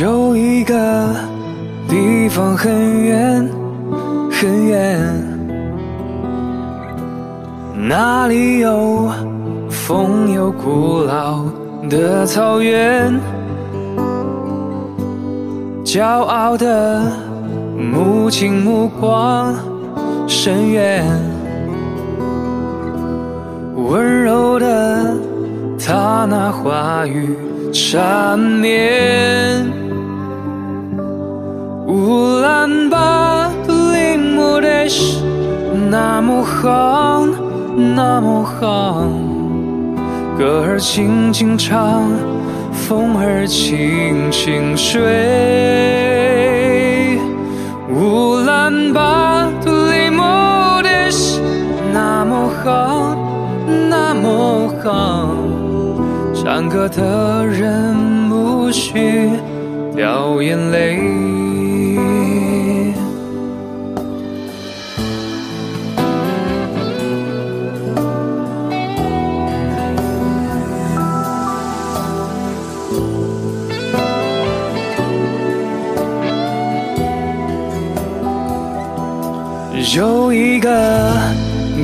有一个地方很远很远，那里有风有古老的草原，骄傲的母亲目光深远，温柔的她那话语缠绵。乌兰巴托林木的是那么好，那么好，歌儿轻轻唱，风儿轻轻吹。乌兰巴托林木的是那么好，那么好，唱歌的人不许掉眼泪。有一个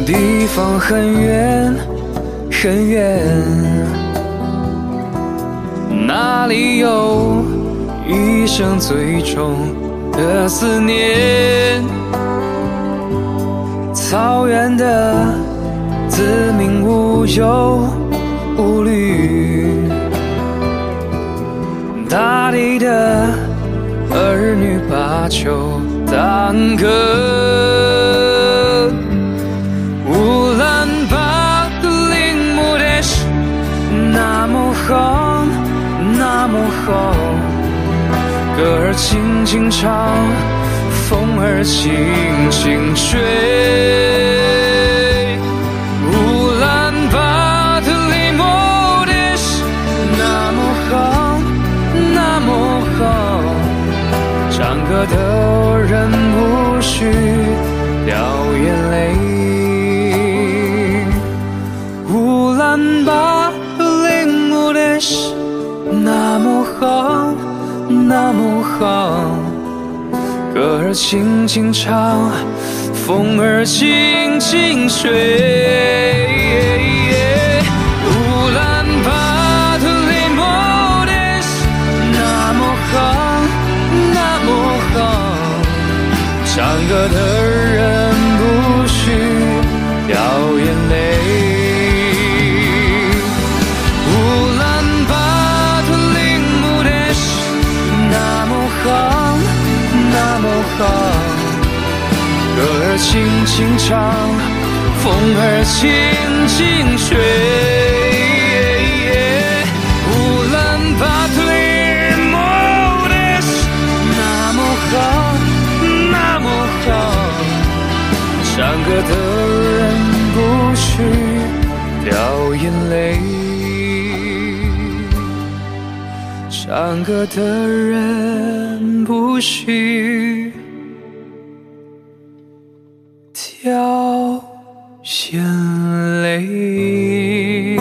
地方很远很远，那里有一生最重的思念，草原的子民无忧无虑，大地的儿女把酒当歌。乌兰巴托的夜是那么好，那么好。歌儿轻轻唱，风儿轻轻吹。乌兰巴托里莫的是那么好，那么好，唱歌的人不许掉眼那么好，歌儿轻轻唱，风儿轻轻吹。乌兰巴托里莫的是那么好，那么好，唱歌的轻轻唱，风儿轻轻吹。乌兰巴托莫的是那么好，那么好，唱歌的人不许掉眼泪，唱歌的人不许。眼泪。